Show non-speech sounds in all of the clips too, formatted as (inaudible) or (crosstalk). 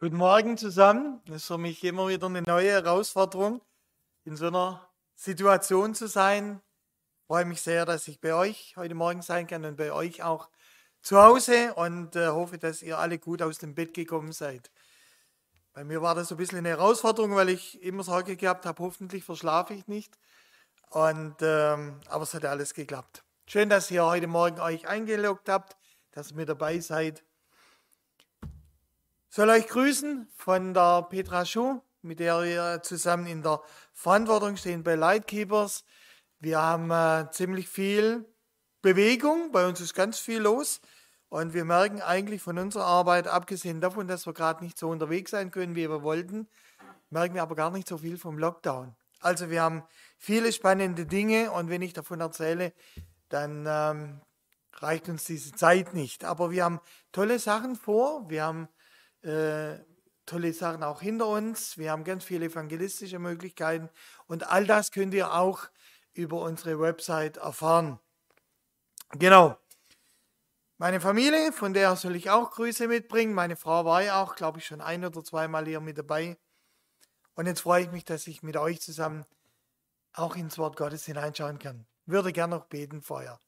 Guten Morgen zusammen. Es ist für mich immer wieder eine neue Herausforderung, in so einer Situation zu sein. Ich freue mich sehr, dass ich bei euch heute Morgen sein kann und bei euch auch zu Hause und äh, hoffe, dass ihr alle gut aus dem Bett gekommen seid. Bei mir war das so ein bisschen eine Herausforderung, weil ich immer Sorge gehabt habe, hoffentlich verschlafe ich nicht. Und, ähm, aber es hat alles geklappt. Schön, dass ihr heute Morgen euch eingeloggt habt, dass ihr mit dabei seid soll euch grüßen von der Petra Schuh, mit der wir zusammen in der Verantwortung stehen bei Lightkeepers. Wir haben äh, ziemlich viel Bewegung, bei uns ist ganz viel los und wir merken eigentlich von unserer Arbeit, abgesehen davon, dass wir gerade nicht so unterwegs sein können, wie wir wollten, merken wir aber gar nicht so viel vom Lockdown. Also wir haben viele spannende Dinge und wenn ich davon erzähle, dann ähm, reicht uns diese Zeit nicht. Aber wir haben tolle Sachen vor. Wir haben äh, tolle Sachen auch hinter uns. Wir haben ganz viele evangelistische Möglichkeiten und all das könnt ihr auch über unsere Website erfahren. Genau. Meine Familie, von der soll ich auch Grüße mitbringen. Meine Frau war ja auch, glaube ich, schon ein oder zweimal hier mit dabei. Und jetzt freue ich mich, dass ich mit euch zusammen auch ins Wort Gottes hineinschauen kann. Würde gerne noch beten vorher.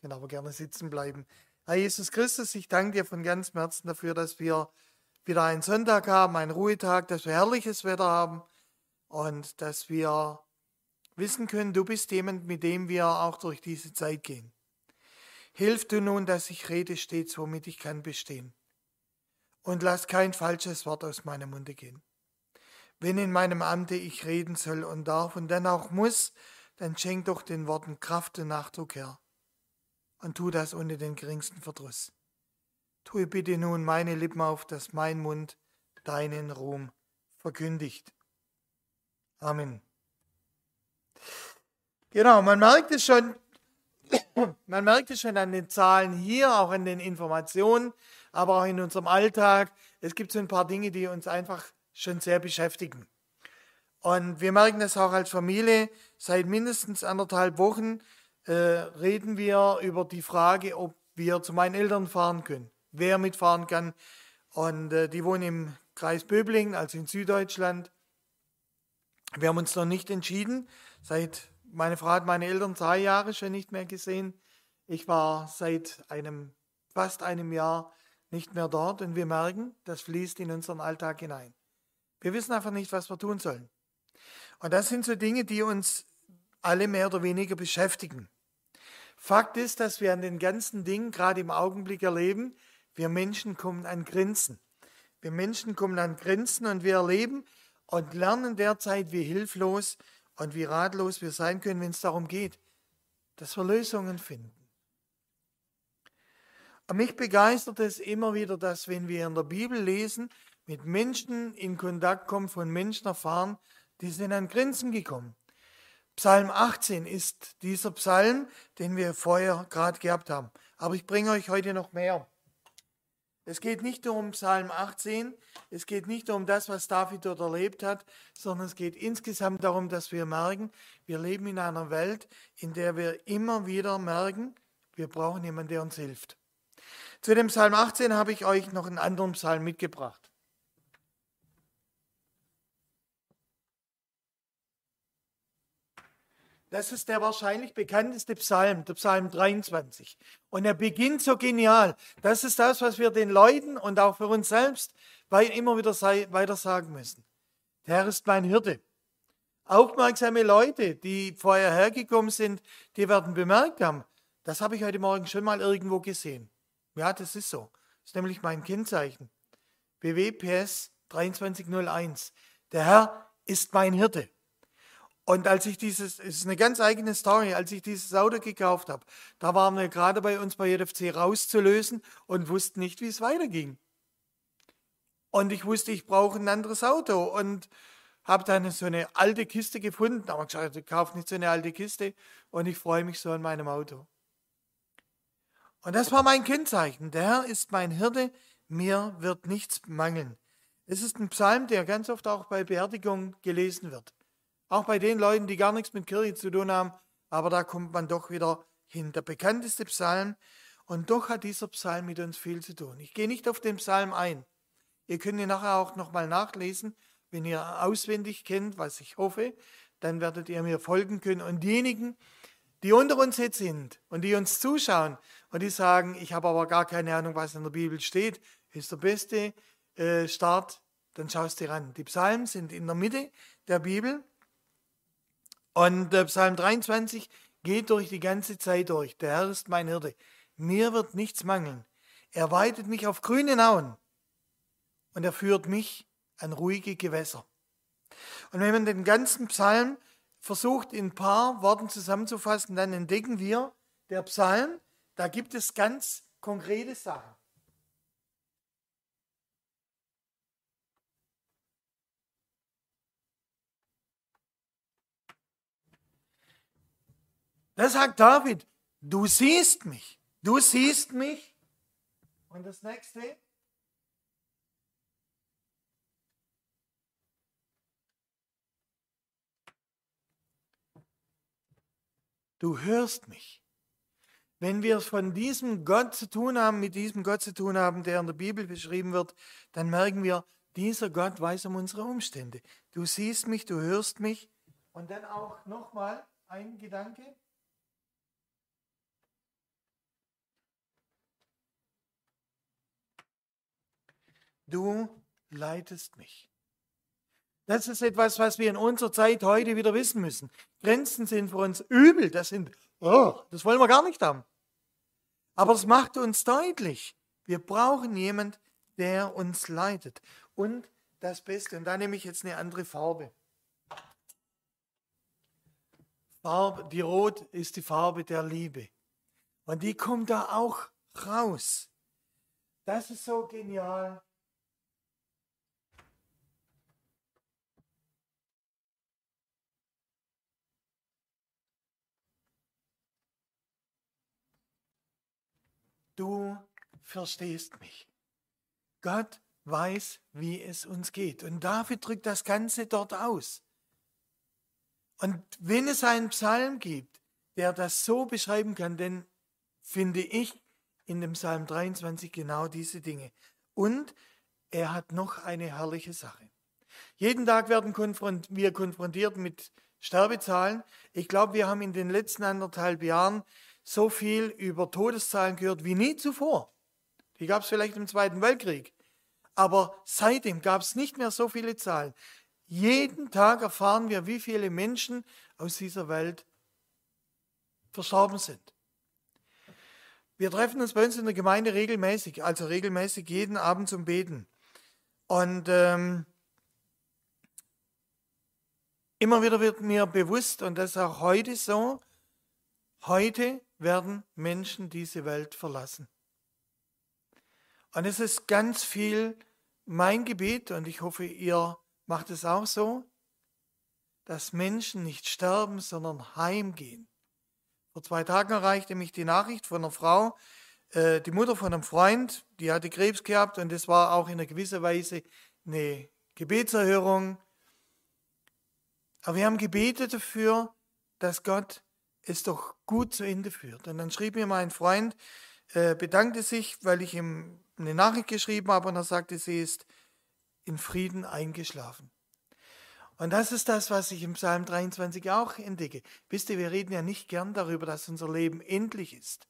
Kann aber gerne sitzen bleiben. Herr Jesus Christus, ich danke dir von ganzem Herzen dafür, dass wir wieder einen Sonntag haben, einen Ruhetag, dass wir herrliches Wetter haben und dass wir wissen können, du bist jemand, mit dem wir auch durch diese Zeit gehen. Hilf du nun, dass ich rede stets, womit ich kann bestehen. Und lass kein falsches Wort aus meinem Munde gehen. Wenn in meinem Amte ich reden soll und darf und dann auch muss, dann schenk doch den Worten Kraft und Nachdruck her. Und tu das ohne den geringsten Verdruss. Tue bitte nun meine Lippen auf, dass mein Mund deinen Ruhm verkündigt. Amen. Genau, man merkt es schon, (coughs) man merkt es schon an den Zahlen hier, auch an den Informationen, aber auch in unserem Alltag. Es gibt so ein paar Dinge, die uns einfach schon sehr beschäftigen. Und wir merken das auch als Familie. Seit mindestens anderthalb Wochen äh, reden wir über die Frage, ob wir zu meinen Eltern fahren können wer mitfahren kann. Und äh, die wohnen im Kreis Böblingen, also in Süddeutschland. Wir haben uns noch nicht entschieden. Seit meine Frau hat meine Eltern zwei Jahre schon nicht mehr gesehen. Ich war seit einem fast einem Jahr nicht mehr dort und wir merken, das fließt in unseren Alltag hinein. Wir wissen einfach nicht, was wir tun sollen. Und das sind so Dinge, die uns alle mehr oder weniger beschäftigen. Fakt ist, dass wir an den ganzen Dingen gerade im Augenblick erleben, wir Menschen kommen an Grenzen. Wir Menschen kommen an Grenzen und wir erleben und lernen derzeit, wie hilflos und wie ratlos wir sein können, wenn es darum geht, dass wir Lösungen finden. Und mich begeistert es immer wieder, dass wenn wir in der Bibel lesen, mit Menschen in Kontakt kommen, von Menschen erfahren, die sind an Grenzen gekommen. Psalm 18 ist dieser Psalm, den wir vorher gerade gehabt haben. Aber ich bringe euch heute noch mehr. Es geht nicht nur um Psalm 18, es geht nicht nur um das, was David dort erlebt hat, sondern es geht insgesamt darum, dass wir merken, wir leben in einer Welt, in der wir immer wieder merken, wir brauchen jemanden, der uns hilft. Zu dem Psalm 18 habe ich euch noch einen anderen Psalm mitgebracht. Das ist der wahrscheinlich bekannteste Psalm, der Psalm 23. Und er beginnt so genial. Das ist das, was wir den Leuten und auch für uns selbst immer wieder weiter sagen müssen. Der Herr ist mein Hirte. Aufmerksame Leute, die vorher hergekommen sind, die werden bemerkt haben, das habe ich heute Morgen schon mal irgendwo gesehen. Ja, das ist so. Das ist nämlich mein Kennzeichen. BWPS 2301. Der Herr ist mein Hirte. Und als ich dieses, es ist eine ganz eigene Story, als ich dieses Auto gekauft habe, da waren wir gerade bei uns bei JFC rauszulösen und wussten nicht, wie es weiterging. Und ich wusste, ich brauche ein anderes Auto und habe dann so eine alte Kiste gefunden. Aber gesagt, ich kaufe nicht so eine alte Kiste und ich freue mich so an meinem Auto. Und das war mein Kennzeichen. Der Herr ist mein Hirte, mir wird nichts mangeln. Es ist ein Psalm, der ganz oft auch bei Beerdigungen gelesen wird. Auch bei den Leuten, die gar nichts mit Kirche zu tun haben, aber da kommt man doch wieder hin. Der bekannteste Psalm. Und doch hat dieser Psalm mit uns viel zu tun. Ich gehe nicht auf den Psalm ein. Ihr könnt ihn nachher auch nochmal nachlesen, wenn ihr auswendig kennt, was ich hoffe, dann werdet ihr mir folgen können. Und diejenigen, die unter uns jetzt sind und die uns zuschauen und die sagen, ich habe aber gar keine Ahnung, was in der Bibel steht, ist der beste äh, Start, dann schaust du dir an. Die Psalmen sind in der Mitte der Bibel und äh, Psalm 23 geht durch die ganze Zeit durch. Der Herr ist mein Hirte. Mir wird nichts mangeln. Er weitet mich auf grüne Auen und er führt mich an ruhige Gewässer. Und wenn man den ganzen Psalm versucht in ein paar Worten zusammenzufassen, dann entdecken wir, der Psalm, da gibt es ganz konkrete Sachen. Da sagt David, du siehst mich, du siehst mich. Und das nächste, du hörst mich. Wenn wir von diesem Gott zu tun haben, mit diesem Gott zu tun haben, der in der Bibel beschrieben wird, dann merken wir, dieser Gott weiß um unsere Umstände. Du siehst mich, du hörst mich. Und dann auch nochmal ein Gedanke. Du leitest mich. Das ist etwas, was wir in unserer Zeit heute wieder wissen müssen. Grenzen sind für uns übel. Das sind, oh, das wollen wir gar nicht haben. Aber es macht uns deutlich, wir brauchen jemand, der uns leitet. Und das Beste, und da nehme ich jetzt eine andere Farbe. Farbe, die Rot ist die Farbe der Liebe. Und die kommt da auch raus. Das ist so genial. Du verstehst mich. Gott weiß, wie es uns geht. Und David drückt das Ganze dort aus. Und wenn es einen Psalm gibt, der das so beschreiben kann, dann finde ich in dem Psalm 23 genau diese Dinge. Und er hat noch eine herrliche Sache. Jeden Tag werden wir konfrontiert mit Sterbezahlen. Ich glaube, wir haben in den letzten anderthalb Jahren so viel über Todeszahlen gehört wie nie zuvor. Die gab es vielleicht im Zweiten Weltkrieg. Aber seitdem gab es nicht mehr so viele Zahlen. Jeden Tag erfahren wir, wie viele Menschen aus dieser Welt verstorben sind. Wir treffen uns bei uns in der Gemeinde regelmäßig, also regelmäßig jeden Abend zum Beten. Und ähm, immer wieder wird mir bewusst, und das ist auch heute so, heute werden Menschen diese Welt verlassen. Und es ist ganz viel mein Gebet, und ich hoffe, ihr macht es auch so, dass Menschen nicht sterben, sondern heimgehen. Vor zwei Tagen erreichte mich die Nachricht von einer Frau, äh, die Mutter von einem Freund, die hatte Krebs gehabt und es war auch in einer gewisser Weise eine Gebetserhörung. Aber wir haben gebetet dafür, dass Gott es doch gut zu Ende führt. Und dann schrieb mir mein Freund, äh, bedankte sich, weil ich ihm eine Nachricht geschrieben habe und er sagte, sie ist in Frieden eingeschlafen. Und das ist das, was ich im Psalm 23 auch entdecke. Wisst ihr, wir reden ja nicht gern darüber, dass unser Leben endlich ist.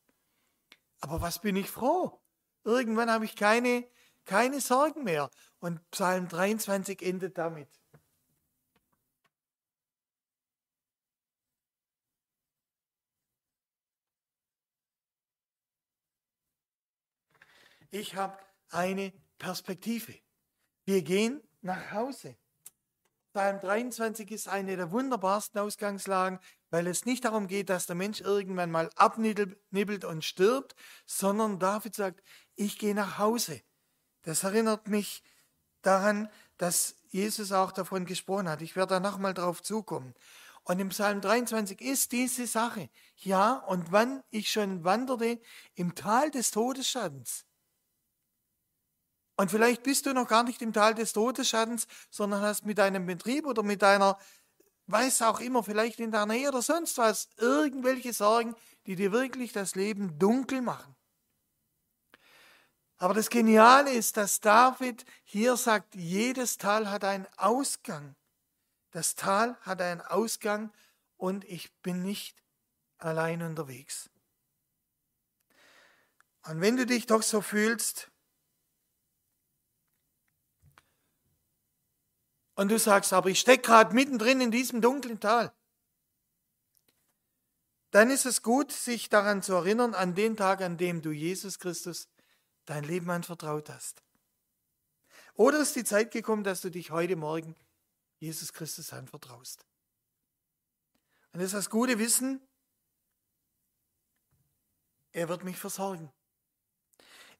Aber was bin ich froh? Irgendwann habe ich keine, keine Sorgen mehr. Und Psalm 23 endet damit. Ich habe eine Perspektive. Wir gehen nach Hause. Psalm 23 ist eine der wunderbarsten Ausgangslagen, weil es nicht darum geht, dass der Mensch irgendwann mal abnibbelt und stirbt, sondern David sagt, ich gehe nach Hause. Das erinnert mich daran, dass Jesus auch davon gesprochen hat. Ich werde da nochmal drauf zukommen. Und im Psalm 23 ist diese Sache. Ja, und wann ich schon wanderte im Tal des Todesschattens, und vielleicht bist du noch gar nicht im Tal des Todesschattens, sondern hast mit deinem Betrieb oder mit deiner, weiß auch immer, vielleicht in deiner Ehe oder sonst was, irgendwelche Sorgen, die dir wirklich das Leben dunkel machen. Aber das Geniale ist, dass David hier sagt, jedes Tal hat einen Ausgang. Das Tal hat einen Ausgang und ich bin nicht allein unterwegs. Und wenn du dich doch so fühlst und du sagst, aber ich stecke gerade mittendrin in diesem dunklen Tal, dann ist es gut, sich daran zu erinnern, an den Tag, an dem du Jesus Christus dein Leben anvertraut hast. Oder ist die Zeit gekommen, dass du dich heute Morgen Jesus Christus anvertraust. Und das ist das gute Wissen, er wird mich versorgen.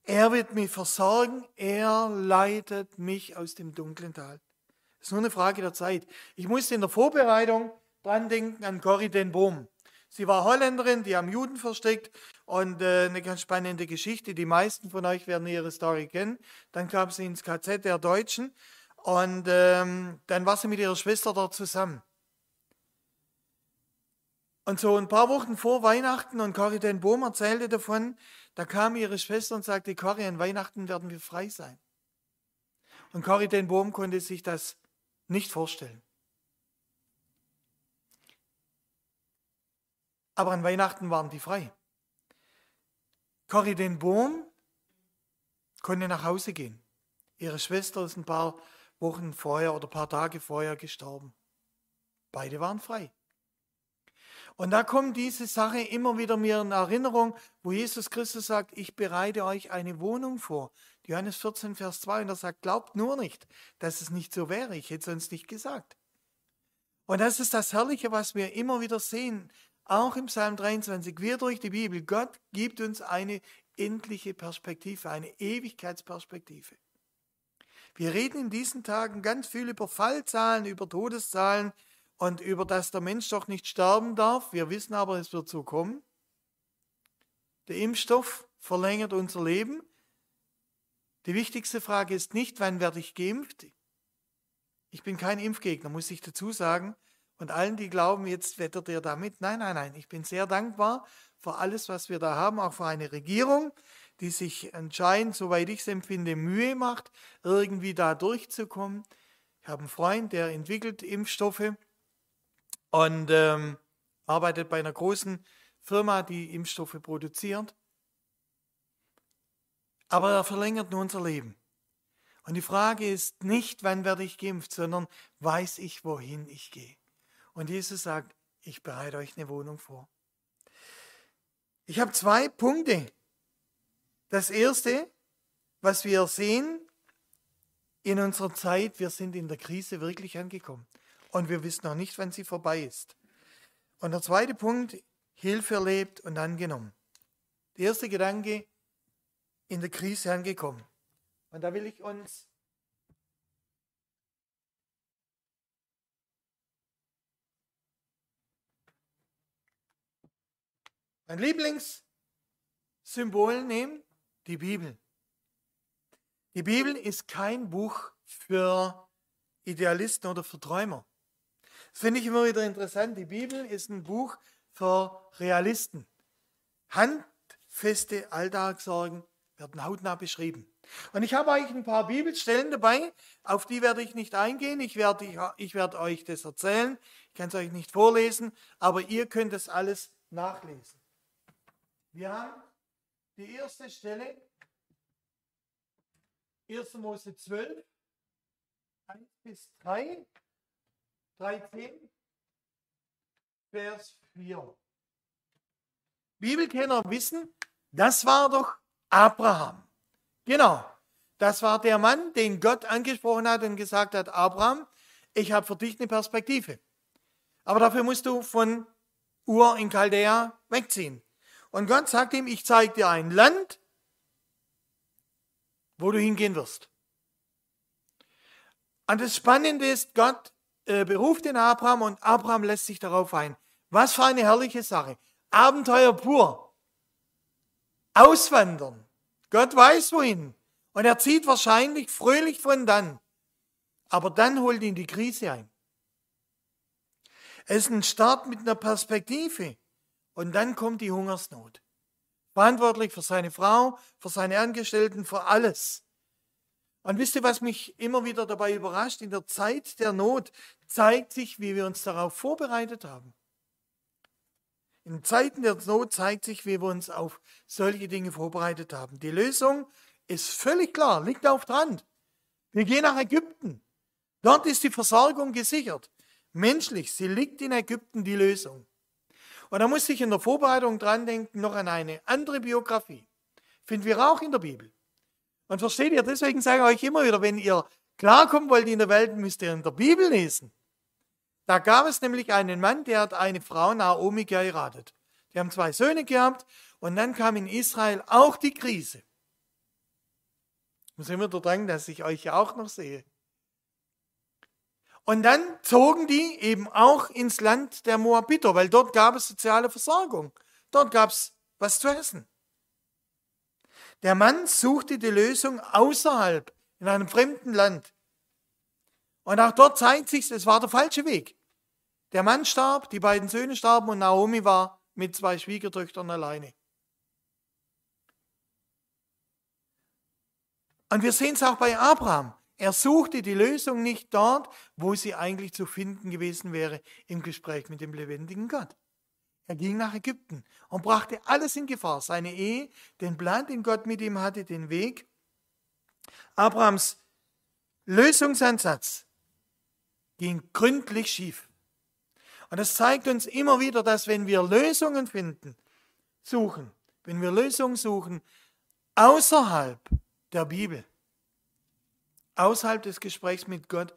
Er wird mich versorgen, er leitet mich aus dem dunklen Tal. Ist nur eine Frage der Zeit. Ich musste in der Vorbereitung dran denken an Corrie den Boom. Sie war Holländerin, die am Juden versteckt und äh, eine ganz spannende Geschichte. Die meisten von euch werden ihre Story kennen. Dann kam sie ins KZ der Deutschen und ähm, dann war sie mit ihrer Schwester dort zusammen. Und so ein paar Wochen vor Weihnachten und Corrie den Bohm erzählte davon, da kam ihre Schwester und sagte, Corrie, an Weihnachten werden wir frei sein. Und Corrie den Bohm konnte sich das nicht vorstellen. Aber an Weihnachten waren die frei. Corrie den Bohm konnte nach Hause gehen. Ihre Schwester ist ein paar Wochen vorher oder ein paar Tage vorher gestorben. Beide waren frei. Und da kommt diese Sache immer wieder mir in Erinnerung, wo Jesus Christus sagt, ich bereite euch eine Wohnung vor. Johannes 14, Vers 2, und er sagt, glaubt nur nicht, dass es nicht so wäre. Ich hätte sonst nicht gesagt. Und das ist das Herrliche, was wir immer wieder sehen. Auch im Psalm 23, wir durch die Bibel, Gott gibt uns eine endliche Perspektive, eine Ewigkeitsperspektive. Wir reden in diesen Tagen ganz viel über Fallzahlen, über Todeszahlen und über das der Mensch doch nicht sterben darf. Wir wissen aber, es wird so kommen. Der Impfstoff verlängert unser Leben. Die wichtigste Frage ist nicht, wann werde ich geimpft? Ich bin kein Impfgegner, muss ich dazu sagen. Und allen, die glauben, jetzt wettert er damit. Nein, nein, nein. Ich bin sehr dankbar für alles, was wir da haben, auch für eine Regierung, die sich anscheinend, soweit ich es empfinde, Mühe macht, irgendwie da durchzukommen. Ich habe einen Freund, der entwickelt Impfstoffe und ähm, arbeitet bei einer großen Firma, die Impfstoffe produziert. Aber er verlängert nur unser Leben. Und die Frage ist nicht, wann werde ich geimpft, sondern weiß ich, wohin ich gehe. Und Jesus sagt, ich bereite euch eine Wohnung vor. Ich habe zwei Punkte. Das erste, was wir sehen in unserer Zeit, wir sind in der Krise wirklich angekommen. Und wir wissen noch nicht, wann sie vorbei ist. Und der zweite Punkt, Hilfe erlebt und angenommen. Der erste Gedanke, in der Krise angekommen. Und da will ich uns Mein Lieblingssymbol nehmen, die Bibel. Die Bibel ist kein Buch für Idealisten oder für Träumer. Finde ich immer wieder interessant. Die Bibel ist ein Buch für Realisten. Handfeste Alltagssorgen werden hautnah beschrieben. Und ich habe euch ein paar Bibelstellen dabei, auf die werde ich nicht eingehen. Ich werde, ich werde euch das erzählen. Ich kann es euch nicht vorlesen, aber ihr könnt das alles nachlesen. Wir haben die erste Stelle, 1. Mose 12, 1 bis 3, 13, Vers 4. Bibelkenner wissen, das war doch Abraham. Genau, das war der Mann, den Gott angesprochen hat und gesagt hat, Abraham, ich habe für dich eine Perspektive. Aber dafür musst du von Ur in Chaldea wegziehen. Und Gott sagt ihm, ich zeige dir ein Land, wo du hingehen wirst. Und das Spannende ist, Gott äh, beruft den Abraham und Abraham lässt sich darauf ein. Was für eine herrliche Sache. Abenteuer pur. Auswandern. Gott weiß wohin. Und er zieht wahrscheinlich fröhlich von dann. Aber dann holt ihn die Krise ein. Es ist ein Start mit einer Perspektive. Und dann kommt die Hungersnot. verantwortlich für seine Frau, für seine Angestellten, für alles. Und wisst ihr, was mich immer wieder dabei überrascht? In der Zeit der Not zeigt sich, wie wir uns darauf vorbereitet haben. In Zeiten der Not zeigt sich, wie wir uns auf solche Dinge vorbereitet haben. Die Lösung ist völlig klar, liegt auf dran. Wir gehen nach Ägypten. Dort ist die Versorgung gesichert. Menschlich, sie liegt in Ägypten die Lösung. Und da muss ich in der Vorbereitung dran denken, noch an eine andere Biografie. Finden wir auch in der Bibel. Und versteht ihr, deswegen sage ich euch immer wieder, wenn ihr klarkommen wollt in der Welt, müsst ihr in der Bibel lesen. Da gab es nämlich einen Mann, der hat eine Frau Naomi geheiratet. Die haben zwei Söhne gehabt und dann kam in Israel auch die Krise. Ich muss immer dran, dass ich euch ja auch noch sehe. Und dann zogen die eben auch ins Land der Moabiter, weil dort gab es soziale Versorgung. Dort gab es was zu essen. Der Mann suchte die Lösung außerhalb, in einem fremden Land. Und auch dort zeigt sich, es war der falsche Weg. Der Mann starb, die beiden Söhne starben und Naomi war mit zwei Schwiegertöchtern alleine. Und wir sehen es auch bei Abraham. Er suchte die Lösung nicht dort, wo sie eigentlich zu finden gewesen wäre, im Gespräch mit dem lebendigen Gott. Er ging nach Ägypten und brachte alles in Gefahr. Seine Ehe, den Plan, den Gott mit ihm hatte, den Weg. Abrahams Lösungsansatz ging gründlich schief. Und das zeigt uns immer wieder, dass wenn wir Lösungen finden, suchen, wenn wir Lösungen suchen, außerhalb der Bibel, außerhalb des Gesprächs mit Gott,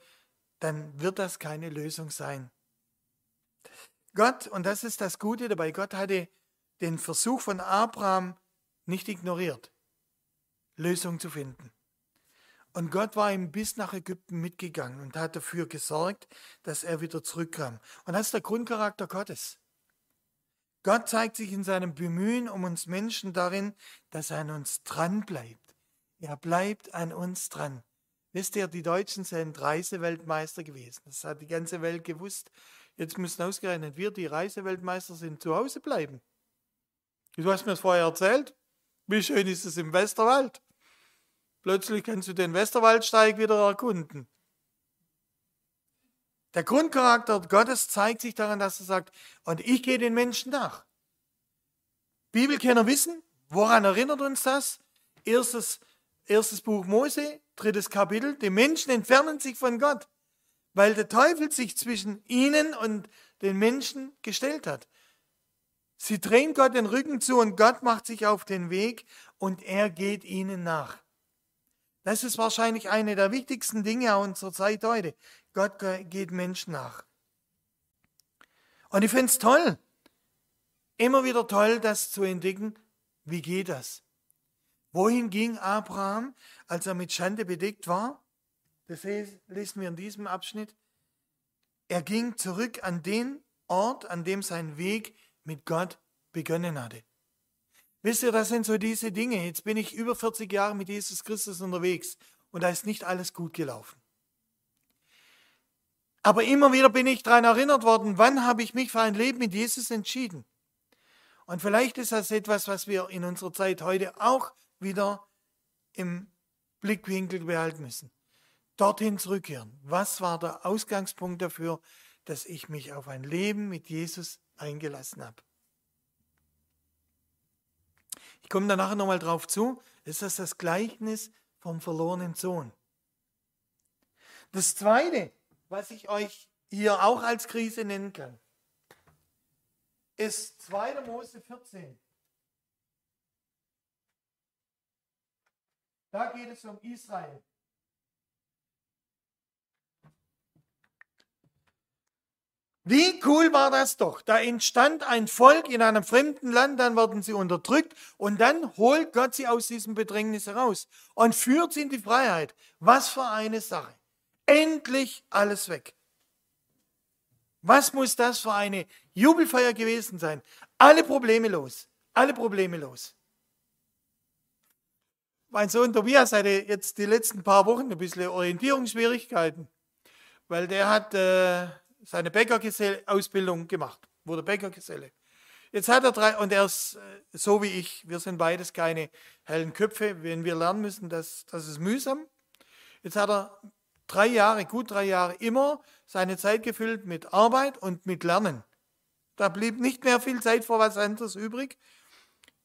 dann wird das keine Lösung sein. Gott, und das ist das Gute dabei, Gott hatte den Versuch von Abraham nicht ignoriert, Lösung zu finden. Und Gott war ihm bis nach Ägypten mitgegangen und hat dafür gesorgt, dass er wieder zurückkam. Und das ist der Grundcharakter Gottes. Gott zeigt sich in seinem Bemühen um uns Menschen darin, dass er an uns dran bleibt. Er bleibt an uns dran. Wisst ihr, die Deutschen sind Reiseweltmeister gewesen. Das hat die ganze Welt gewusst. Jetzt müssen ausgerechnet wir, die Reiseweltmeister sind, zu Hause bleiben. Du hast mir das vorher erzählt. Wie schön ist es im Westerwald? Plötzlich kannst du den Westerwaldsteig wieder erkunden. Der Grundcharakter Gottes zeigt sich daran, dass er sagt, und ich gehe den Menschen nach. Bibelkenner wissen, woran erinnert uns das? Erstes, erstes Buch Mose, drittes Kapitel, die Menschen entfernen sich von Gott weil der Teufel sich zwischen ihnen und den Menschen gestellt hat. Sie drehen Gott den Rücken zu und Gott macht sich auf den Weg und er geht ihnen nach. Das ist wahrscheinlich eine der wichtigsten Dinge unserer Zeit heute. Gott geht Menschen nach. Und ich finde es toll, immer wieder toll, das zu entdecken. Wie geht das? Wohin ging Abraham, als er mit Schande bedeckt war? Das lesen wir in diesem Abschnitt. Er ging zurück an den Ort, an dem sein Weg mit Gott begonnen hatte. Wisst ihr, das sind so diese Dinge. Jetzt bin ich über 40 Jahre mit Jesus Christus unterwegs und da ist nicht alles gut gelaufen. Aber immer wieder bin ich daran erinnert worden, wann habe ich mich für ein Leben mit Jesus entschieden. Und vielleicht ist das etwas, was wir in unserer Zeit heute auch wieder im Blickwinkel behalten müssen dorthin zurückkehren. Was war der Ausgangspunkt dafür, dass ich mich auf ein Leben mit Jesus eingelassen habe? Ich komme da nachher nochmal drauf zu. Ist das das Gleichnis vom verlorenen Sohn? Das Zweite, was ich euch hier auch als Krise nennen kann, ist 2. Mose 14. Da geht es um Israel. Wie cool war das doch? Da entstand ein Volk in einem fremden Land, dann werden sie unterdrückt und dann holt Gott sie aus diesem Bedrängnis heraus und führt sie in die Freiheit. Was für eine Sache. Endlich alles weg. Was muss das für eine Jubelfeier gewesen sein? Alle Probleme los. Alle Probleme los. Mein Sohn Tobias hatte jetzt die letzten paar Wochen ein bisschen Orientierungsschwierigkeiten, weil der hat äh, seine Bäckergeselle-Ausbildung gemacht, wurde Bäckergeselle. Jetzt hat er drei, und er ist äh, so wie ich, wir sind beides keine hellen Köpfe, wenn wir lernen müssen, das, das ist mühsam. Jetzt hat er drei Jahre, gut drei Jahre, immer seine Zeit gefüllt mit Arbeit und mit Lernen. Da blieb nicht mehr viel Zeit vor was anderes übrig.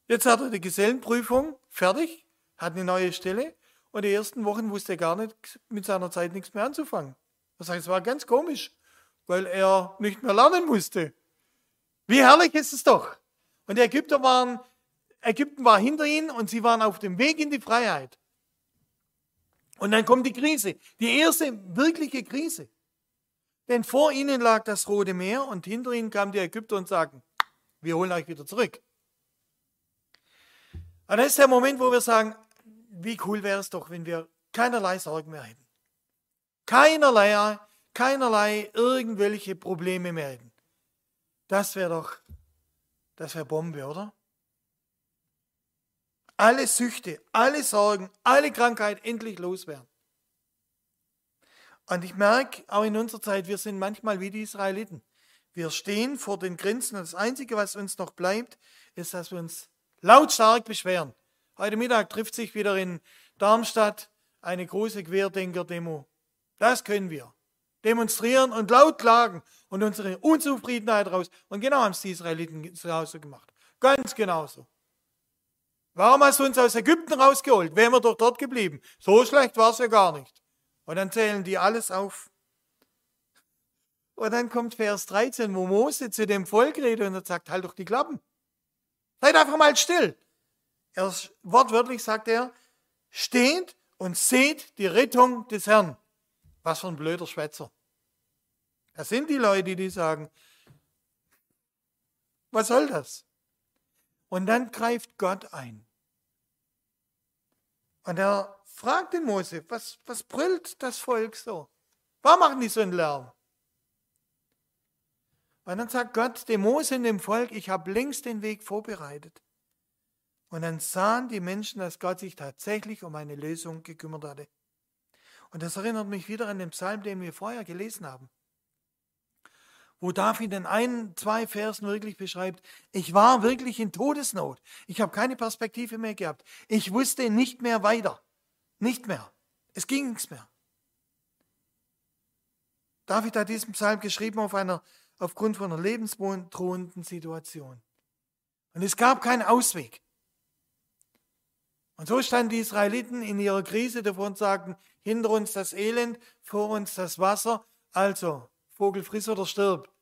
Jetzt hat er die Gesellenprüfung fertig, hat eine neue Stelle und die ersten Wochen wusste er gar nicht mit seiner Zeit nichts mehr anzufangen. Das heißt, es war ganz komisch, weil er nicht mehr lernen musste. Wie herrlich ist es doch. Und die Ägypter waren, Ägypten war hinter ihnen und sie waren auf dem Weg in die Freiheit. Und dann kommt die Krise, die erste wirkliche Krise. Denn vor ihnen lag das Rote Meer und hinter ihnen kamen die Ägypter und sagten, wir holen euch wieder zurück. Und das ist der Moment, wo wir sagen, wie cool wäre es doch, wenn wir keinerlei Sorgen mehr hätten. Keinerlei, keinerlei irgendwelche Probleme hätten. Das wäre doch, das wäre Bombe, oder? Alle Süchte, alle Sorgen, alle Krankheit endlich loswerden. Und ich merke auch in unserer Zeit, wir sind manchmal wie die Israeliten. Wir stehen vor den Grenzen und das Einzige, was uns noch bleibt, ist, dass wir uns lautstark beschweren. Heute Mittag trifft sich wieder in Darmstadt eine große Querdenker-Demo. Das können wir. Demonstrieren und laut klagen und unsere Unzufriedenheit raus. Und genau haben es die Israeliten zu Hause gemacht. Ganz genauso. Warum hast du uns aus Ägypten rausgeholt? Wären wir doch dort geblieben. So schlecht war es ja gar nicht. Und dann zählen die alles auf. Und dann kommt Vers 13, wo Mose zu dem Volk redet und er sagt, halt doch die Klappen. Seid einfach mal still. Er, wortwörtlich sagt er, steht und seht die Rettung des Herrn. Was für ein blöder Schwätzer. Das sind die Leute, die sagen, was soll das? Und dann greift Gott ein. Und er fragt den Mose, was, was brüllt das Volk so? Warum machen die so einen Lärm? Und dann sagt Gott dem Mose und dem Volk, ich habe längst den Weg vorbereitet. Und dann sahen die Menschen, dass Gott sich tatsächlich um eine Lösung gekümmert hatte. Und das erinnert mich wieder an den Psalm, den wir vorher gelesen haben. Wo David in ein, zwei Versen wirklich beschreibt, ich war wirklich in Todesnot. Ich habe keine Perspektive mehr gehabt. Ich wusste nicht mehr weiter. Nicht mehr. Es ging nichts mehr. David hat diesen Psalm geschrieben auf einer, aufgrund von einer lebensdrohenden Situation. Und es gab keinen Ausweg. Und so standen die Israeliten in ihrer Krise davor und sagten, hinter uns das Elend, vor uns das Wasser, also Vogel friss oder stirb.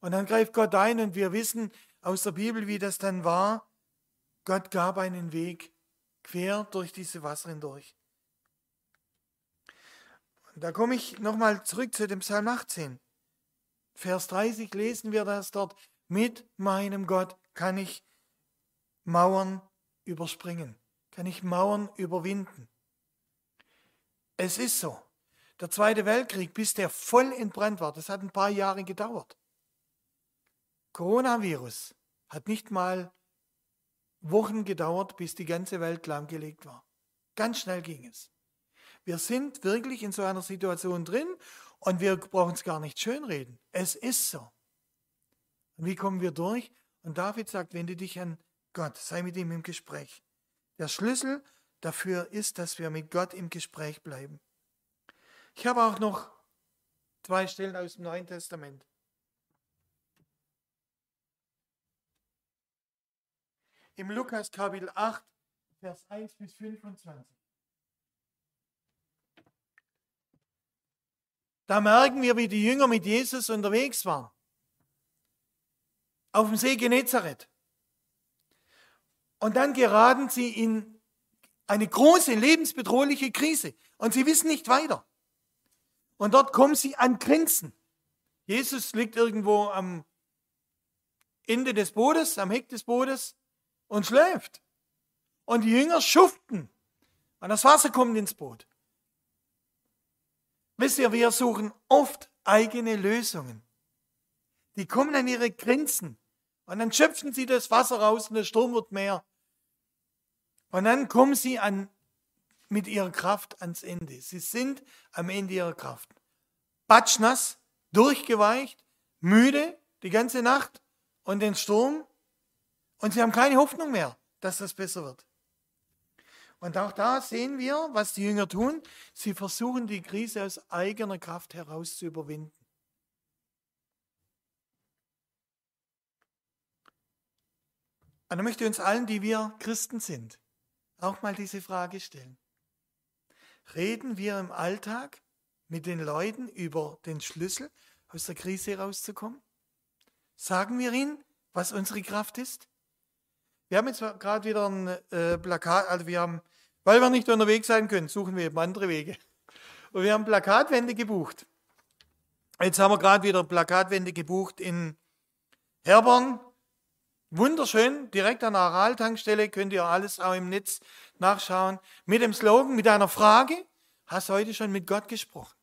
Und dann greift Gott ein und wir wissen aus der Bibel, wie das dann war. Gott gab einen Weg quer durch diese Wasser hindurch. Und da komme ich nochmal zurück zu dem Psalm 18. Vers 30 lesen wir das dort. Mit meinem Gott kann ich Mauern überspringen, kann ich Mauern überwinden. Es ist so. Der Zweite Weltkrieg, bis der voll entbrannt war, das hat ein paar Jahre gedauert. Coronavirus hat nicht mal Wochen gedauert, bis die ganze Welt lahmgelegt war. Ganz schnell ging es. Wir sind wirklich in so einer Situation drin und wir brauchen es gar nicht schönreden. Es ist so. Und wie kommen wir durch? Und David sagt, wende dich an Gott, sei mit ihm im Gespräch. Der Schlüssel dafür ist, dass wir mit Gott im Gespräch bleiben. Ich habe auch noch zwei Stellen aus dem Neuen Testament. im Lukas Kapitel 8, Vers 1 bis 25. Da merken wir, wie die Jünger mit Jesus unterwegs waren. Auf dem See Genezareth. Und dann geraten sie in eine große lebensbedrohliche Krise. Und sie wissen nicht weiter. Und dort kommen sie an Grenzen. Jesus liegt irgendwo am Ende des Bootes, am Heck des Bootes und schläft. Und die Jünger schuften. Und das Wasser kommt ins Boot. Wisst ihr, wir suchen oft eigene Lösungen. Die kommen an ihre Grenzen. Und dann schöpfen sie das Wasser raus und der Sturm wird mehr. Und dann kommen sie an, mit ihrer Kraft ans Ende. Sie sind am Ende ihrer Kraft. Batschnass, durchgeweicht, müde die ganze Nacht und den Sturm und sie haben keine Hoffnung mehr, dass das besser wird. Und auch da sehen wir, was die Jünger tun. Sie versuchen die Krise aus eigener Kraft heraus zu überwinden. Und dann möchte ich uns allen, die wir Christen sind, auch mal diese Frage stellen. Reden wir im Alltag mit den Leuten über den Schlüssel, aus der Krise herauszukommen? Sagen wir ihnen, was unsere Kraft ist? Wir haben jetzt gerade wieder ein äh, Plakat, also wir haben, weil wir nicht unterwegs sein können, suchen wir eben andere Wege. Und wir haben Plakatwände gebucht. Jetzt haben wir gerade wieder Plakatwände gebucht in Herborn. Wunderschön, direkt an der Aral-Tankstelle könnt ihr alles auch im Netz nachschauen. Mit dem Slogan, mit einer Frage, hast du heute schon mit Gott gesprochen?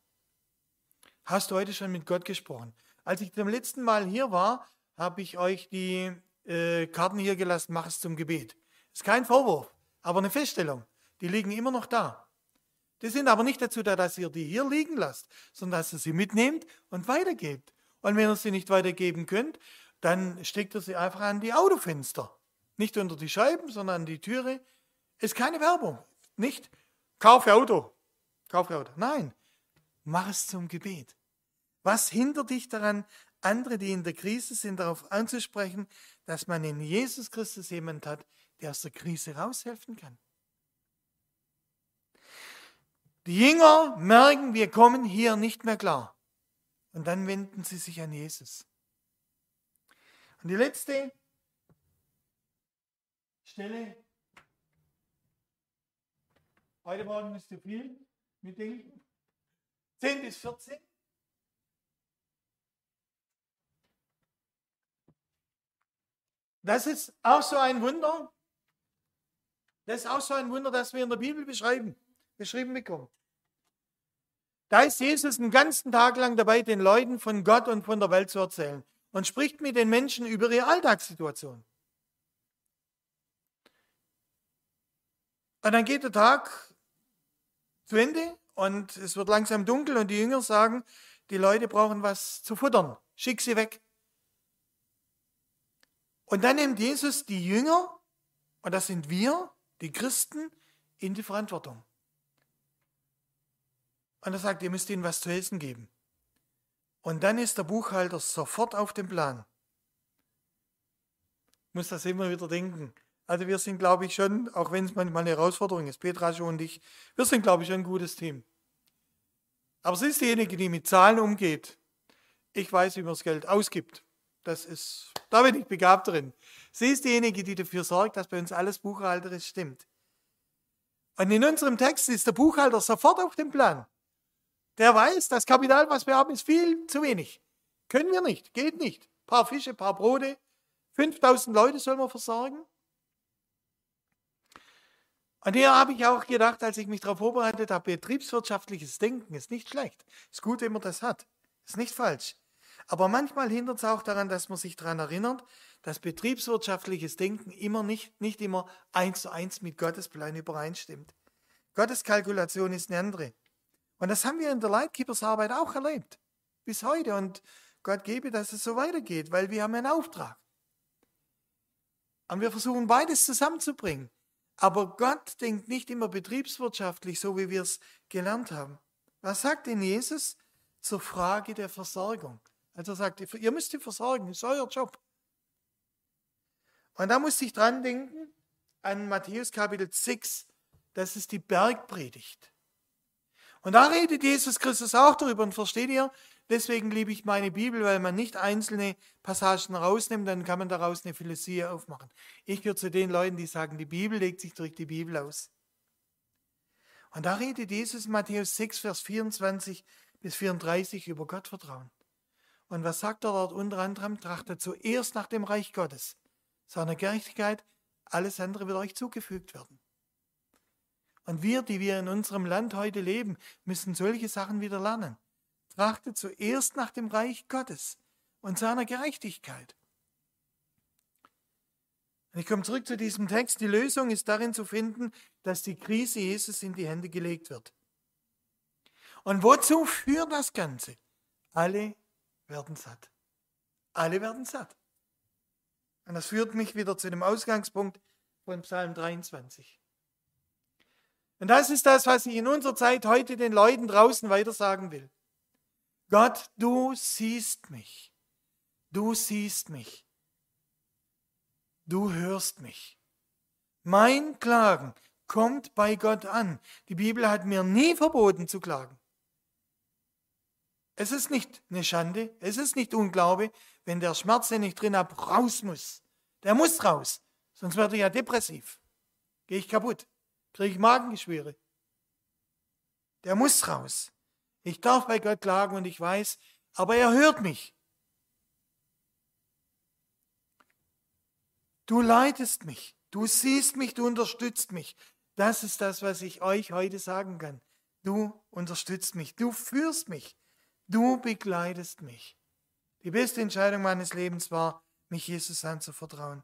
Hast du heute schon mit Gott gesprochen? Als ich zum letzten Mal hier war, habe ich euch die äh, Karten hier gelassen, mach es zum Gebet. Ist kein Vorwurf, aber eine Feststellung. Die liegen immer noch da. Die sind aber nicht dazu da, dass ihr die hier liegen lasst, sondern dass ihr sie mitnehmt und weitergebt. Und wenn ihr sie nicht weitergeben könnt, dann steckt ihr sie einfach an die Autofenster. Nicht unter die Scheiben, sondern an die Türe. Ist keine Werbung. Nicht, kaufe Auto. Kaufe Auto. Nein, mach es zum Gebet. Was hindert dich daran, andere, die in der Krise sind, darauf anzusprechen, dass man in Jesus Christus jemand hat, der aus der Krise raushelfen kann? Die Jünger merken, wir kommen hier nicht mehr klar. Und dann wenden sie sich an Jesus. Und die letzte Stelle. Heute Morgen ist zu viel mitdenken. 10 bis 14. Das ist auch so ein Wunder. Das ist auch so ein Wunder, das wir in der Bibel beschreiben, beschrieben bekommen. Da ist Jesus einen ganzen Tag lang dabei, den Leuten von Gott und von der Welt zu erzählen und spricht mit den Menschen über ihre Alltagssituation. Und dann geht der Tag zu Ende und es wird langsam dunkel und die Jünger sagen, die Leute brauchen was zu futtern, schick sie weg. Und dann nimmt Jesus die Jünger, und das sind wir, die Christen, in die Verantwortung. Und er sagt, ihr müsst ihnen was zu essen geben. Und dann ist der Buchhalter sofort auf dem Plan. Muss das immer wieder denken. Also wir sind, glaube ich, schon, auch wenn es manchmal eine Herausforderung ist, Petra schon und ich, wir sind, glaube ich, schon ein gutes Team. Aber sie ist diejenige, die mit Zahlen umgeht. Ich weiß, wie man das Geld ausgibt. Das ist, da bin ich begabt drin. Sie ist diejenige, die dafür sorgt, dass bei uns alles buchhalterisch stimmt. Und in unserem Text ist der Buchhalter sofort auf dem Plan. Der weiß, das Kapital, was wir haben, ist viel zu wenig. Können wir nicht, geht nicht. Ein paar Fische, ein paar Brote, 5000 Leute sollen wir versorgen. Und hier habe ich auch gedacht, als ich mich darauf vorbereitet habe, betriebswirtschaftliches Denken ist nicht schlecht. Ist gut, wenn man das hat. Ist nicht falsch. Aber manchmal hindert es auch daran, dass man sich daran erinnert, dass betriebswirtschaftliches Denken immer nicht, nicht immer eins zu eins mit Gottes Plan übereinstimmt. Gottes Kalkulation ist eine andere. Und das haben wir in der Lightkeepers-Arbeit auch erlebt. Bis heute. Und Gott gebe, dass es so weitergeht, weil wir haben einen Auftrag. Und wir versuchen beides zusammenzubringen. Aber Gott denkt nicht immer betriebswirtschaftlich, so wie wir es gelernt haben. Was sagt denn Jesus zur Frage der Versorgung? Also er sagt, ihr müsst die versorgen, das ist euer Job. Und da muss ich dran denken an Matthäus Kapitel 6, das ist die Bergpredigt. Und da redet Jesus Christus auch darüber und versteht ihr, deswegen liebe ich meine Bibel, weil man nicht einzelne Passagen rausnimmt, dann kann man daraus eine Philosophie aufmachen. Ich gehöre zu den Leuten, die sagen, die Bibel legt sich durch die Bibel aus. Und da redet Jesus in Matthäus 6, Vers 24 bis 34 über Gottvertrauen. Und was sagt er dort unter anderem? Trachtet zuerst nach dem Reich Gottes, seiner Gerechtigkeit, alles andere wird euch zugefügt werden. Und wir, die wir in unserem Land heute leben, müssen solche Sachen wieder lernen. Trachtet zuerst nach dem Reich Gottes und seiner Gerechtigkeit. Und ich komme zurück zu diesem Text. Die Lösung ist darin zu finden, dass die Krise Jesus in die Hände gelegt wird. Und wozu führt das Ganze? Alle werden satt. Alle werden satt. Und das führt mich wieder zu dem Ausgangspunkt von Psalm 23. Und das ist das, was ich in unserer Zeit heute den Leuten draußen weitersagen will. Gott, du siehst mich. Du siehst mich. Du hörst mich. Mein Klagen kommt bei Gott an. Die Bibel hat mir nie verboten zu klagen. Es ist nicht eine Schande, es ist nicht Unglaube, wenn der Schmerz, den ich drin habe, raus muss. Der muss raus, sonst werde ich ja depressiv. Gehe ich kaputt, kriege ich Magengeschwüre. Der muss raus. Ich darf bei Gott klagen und ich weiß, aber er hört mich. Du leitest mich, du siehst mich, du unterstützt mich. Das ist das, was ich euch heute sagen kann. Du unterstützt mich, du führst mich, du begleitest mich. Die beste Entscheidung meines Lebens war, mich Jesus anzuvertrauen.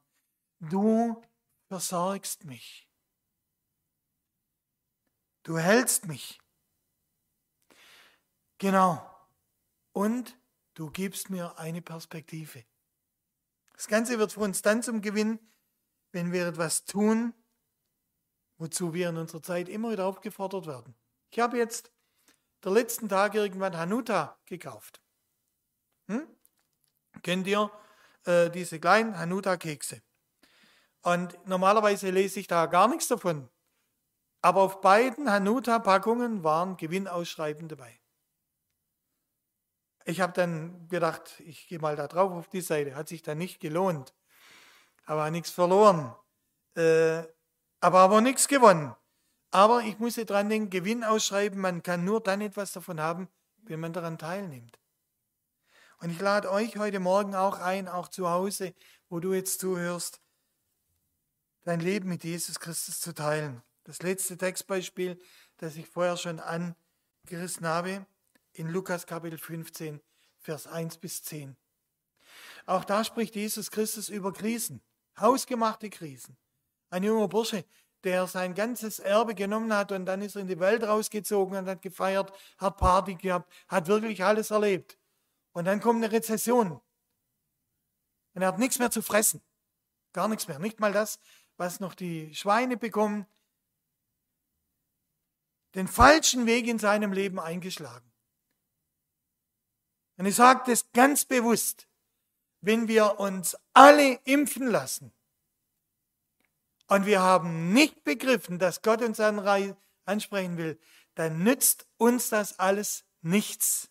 Du versorgst mich. Du hältst mich. Genau. Und du gibst mir eine Perspektive. Das Ganze wird für uns dann zum Gewinn, wenn wir etwas tun, wozu wir in unserer Zeit immer wieder aufgefordert werden. Ich habe jetzt der letzten Tag irgendwann Hanuta gekauft. Hm? Kennt ihr äh, diese kleinen Hanuta-Kekse? Und normalerweise lese ich da gar nichts davon. Aber auf beiden Hanuta-Packungen waren Gewinnausschreiben dabei. Ich habe dann gedacht, ich gehe mal da drauf auf die Seite. Hat sich dann nicht gelohnt. Aber nichts verloren. Äh, aber aber nichts gewonnen. Aber ich musste dran denken, Gewinn ausschreiben, man kann nur dann etwas davon haben, wenn man daran teilnimmt. Und ich lade euch heute Morgen auch ein, auch zu Hause, wo du jetzt zuhörst, dein Leben mit Jesus Christus zu teilen. Das letzte Textbeispiel, das ich vorher schon angerissen habe, in Lukas Kapitel 15, Vers 1 bis 10. Auch da spricht Jesus Christus über Krisen, hausgemachte Krisen. Ein junger Bursche, der sein ganzes Erbe genommen hat und dann ist er in die Welt rausgezogen und hat gefeiert, hat Party gehabt, hat wirklich alles erlebt. Und dann kommt eine Rezession. Und er hat nichts mehr zu fressen. Gar nichts mehr. Nicht mal das, was noch die Schweine bekommen. Den falschen Weg in seinem Leben eingeschlagen. Und ich sage das ganz bewusst, wenn wir uns alle impfen lassen und wir haben nicht begriffen, dass Gott uns ansprechen will, dann nützt uns das alles nichts.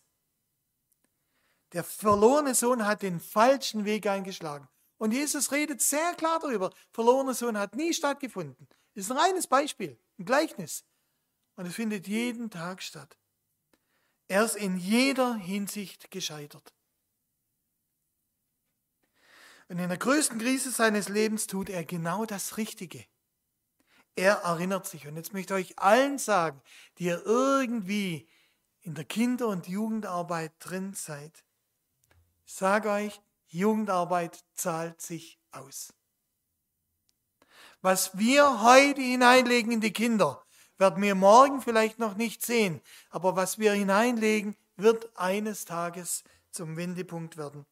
Der verlorene Sohn hat den falschen Weg eingeschlagen. Und Jesus redet sehr klar darüber. Verlorener Sohn hat nie stattgefunden. Das ist ein reines Beispiel, ein Gleichnis. Und es findet jeden Tag statt. Er ist in jeder Hinsicht gescheitert. Und in der größten Krise seines Lebens tut er genau das Richtige. Er erinnert sich. Und jetzt möchte ich euch allen sagen, die ihr irgendwie in der Kinder- und Jugendarbeit drin seid, ich sage euch, Jugendarbeit zahlt sich aus. Was wir heute hineinlegen in die Kinder, werden wir morgen vielleicht noch nicht sehen, aber was wir hineinlegen, wird eines Tages zum Wendepunkt werden.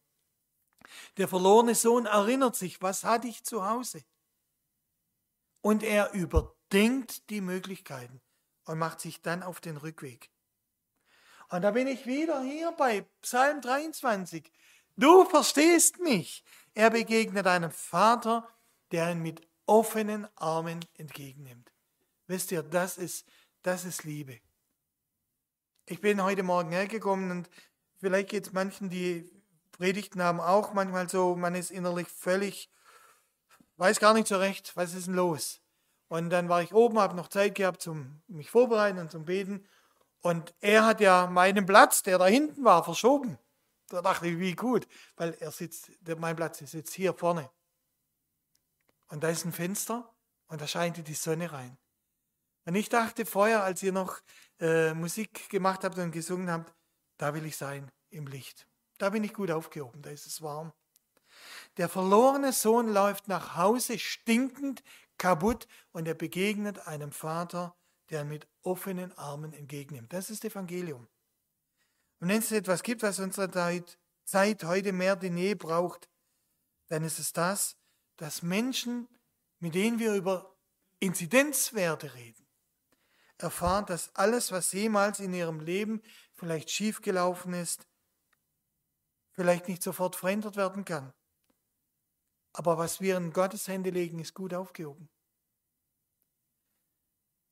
Der verlorene Sohn erinnert sich, was hatte ich zu Hause? Und er überdenkt die Möglichkeiten und macht sich dann auf den Rückweg. Und da bin ich wieder hier bei Psalm 23. Du verstehst mich. Er begegnet einem Vater, der ihn mit offenen Armen entgegennimmt. Wisst ihr, das ist, das ist Liebe. Ich bin heute Morgen hergekommen und vielleicht geht es manchen, die Predigten haben, auch manchmal so, man ist innerlich völlig, weiß gar nicht so recht, was ist denn los. Und dann war ich oben, habe noch Zeit gehabt zum mich vorbereiten und zum Beten. Und er hat ja meinen Platz, der da hinten war, verschoben. Da dachte ich, wie gut, weil er sitzt, mein Platz ist jetzt hier vorne. Und da ist ein Fenster und da scheint die Sonne rein. Und ich dachte vorher, als ihr noch äh, Musik gemacht habt und gesungen habt, da will ich sein im Licht. Da bin ich gut aufgehoben, da ist es warm. Der verlorene Sohn läuft nach Hause stinkend, kaputt und er begegnet einem Vater, der ihn mit offenen Armen entgegennimmt. Das ist Evangelium. Und wenn es etwas gibt, was unsere Zeit heute mehr denn je braucht, dann ist es das, dass Menschen, mit denen wir über Inzidenzwerte reden, erfahren, dass alles, was jemals in ihrem Leben vielleicht schiefgelaufen ist, vielleicht nicht sofort verändert werden kann. Aber was wir in Gottes Hände legen, ist gut aufgehoben.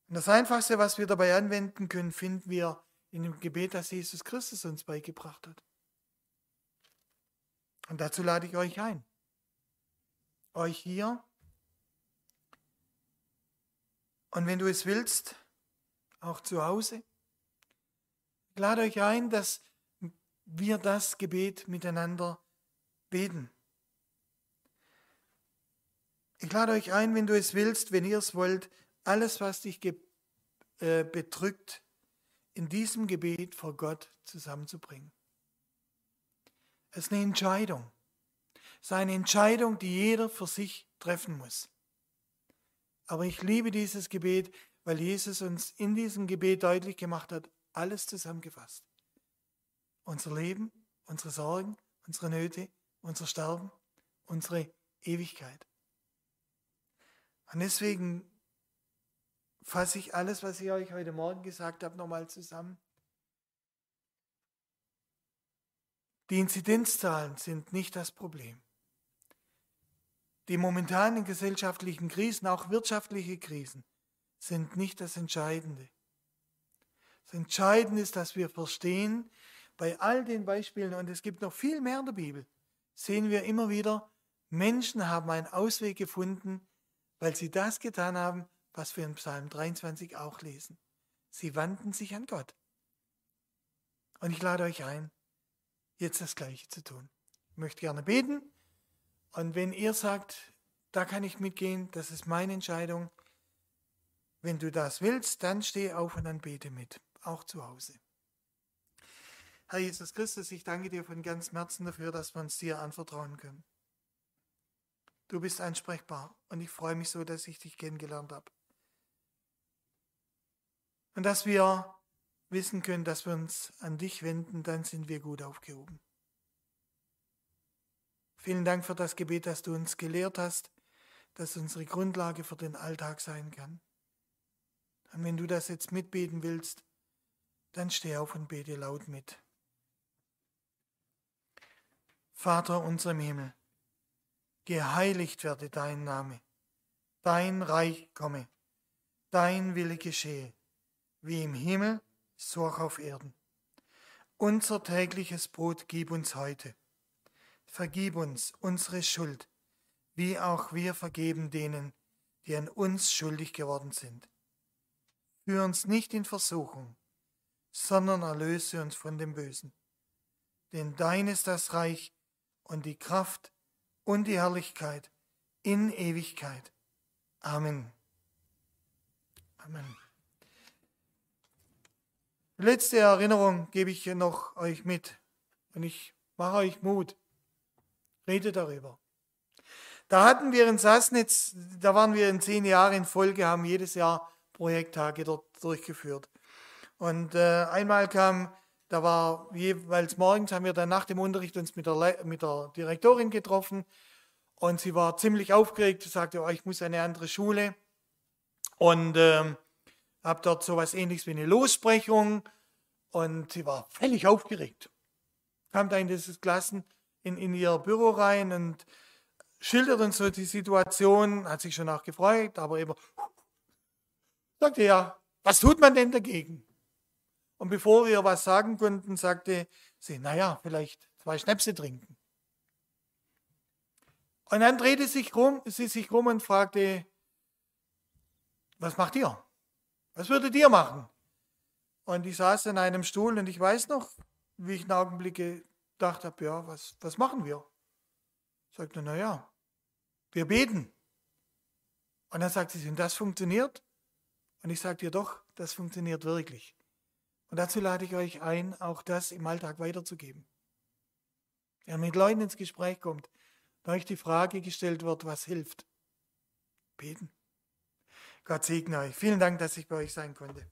Und das Einfachste, was wir dabei anwenden können, finden wir in dem Gebet, das Jesus Christus uns beigebracht hat. Und dazu lade ich euch ein. Euch hier. Und wenn du es willst, auch zu Hause. Ich lade euch ein, dass wir das Gebet miteinander beten. Ich lade euch ein, wenn du es willst, wenn ihr es wollt, alles, was dich äh, bedrückt, in diesem Gebet vor Gott zusammenzubringen. Es ist eine Entscheidung. Es ist eine Entscheidung, die jeder für sich treffen muss. Aber ich liebe dieses Gebet, weil Jesus uns in diesem Gebet deutlich gemacht hat, alles zusammengefasst. Unser Leben, unsere Sorgen, unsere Nöte, unser Sterben, unsere Ewigkeit. Und deswegen fasse ich alles, was ich euch heute Morgen gesagt habe, nochmal zusammen. Die Inzidenzzahlen sind nicht das Problem. Die momentanen gesellschaftlichen Krisen, auch wirtschaftliche Krisen, sind nicht das Entscheidende. Das Entscheidende ist, dass wir verstehen, bei all den Beispielen, und es gibt noch viel mehr in der Bibel, sehen wir immer wieder, Menschen haben einen Ausweg gefunden, weil sie das getan haben, was wir in Psalm 23 auch lesen. Sie wandten sich an Gott. Und ich lade euch ein, jetzt das Gleiche zu tun. Ich möchte gerne beten. Und wenn ihr sagt, da kann ich mitgehen, das ist meine Entscheidung, wenn du das willst, dann steh auf und dann bete mit, auch zu Hause. Herr Jesus Christus, ich danke dir von ganzem Herzen dafür, dass wir uns dir anvertrauen können. Du bist ansprechbar und ich freue mich so, dass ich dich kennengelernt habe. Und dass wir wissen können, dass wir uns an dich wenden, dann sind wir gut aufgehoben. Vielen Dank für das Gebet, das du uns gelehrt hast, das unsere Grundlage für den Alltag sein kann. Und wenn du das jetzt mitbeten willst, dann steh auf und bete laut mit. Vater unser im Himmel, geheiligt werde dein Name, dein Reich komme, dein Wille geschehe, wie im Himmel, so auch auf Erden. Unser tägliches Brot gib uns heute. Vergib uns unsere Schuld, wie auch wir vergeben denen, die an uns schuldig geworden sind. Führ uns nicht in Versuchung, sondern erlöse uns von dem Bösen. Denn dein ist das Reich und die Kraft und die Herrlichkeit in Ewigkeit. Amen. Amen. Letzte Erinnerung gebe ich noch euch mit und ich mache euch Mut. Redet darüber. Da hatten wir in Sassnitz, da waren wir in zehn Jahren in Folge, haben jedes Jahr Projekttage dort durchgeführt. Und äh, einmal kam, da war jeweils morgens, haben wir dann nach dem Unterricht uns mit der, mit der Direktorin getroffen und sie war ziemlich aufgeregt, sagte, oh, ich muss eine andere Schule und äh, habe dort so etwas ähnliches wie eine Lossprechung und sie war völlig aufgeregt. Kam da in dieses Klassen, in, in ihr Büro rein und schildert uns so die Situation, hat sich schon auch gefreut, aber immer sagte ja, was tut man denn dagegen? Und bevor wir was sagen konnten, sagte sie, naja, vielleicht zwei Schnäpse trinken. Und dann drehte sich rum, sie sich rum und fragte, was macht ihr? Was würdet ihr machen? Und ich saß in einem Stuhl und ich weiß noch, wie ich einen Augenblick gedacht habe, ja, was, was machen wir? Ich sagte, naja, wir beten. Und dann sagte sie, und das funktioniert? Und ich sagte ihr doch, das funktioniert wirklich. Und dazu lade ich euch ein, auch das im Alltag weiterzugeben. Wenn ihr mit Leuten ins Gespräch kommt, da euch die Frage gestellt wird, was hilft. Beten. Gott segne euch. Vielen Dank, dass ich bei euch sein konnte.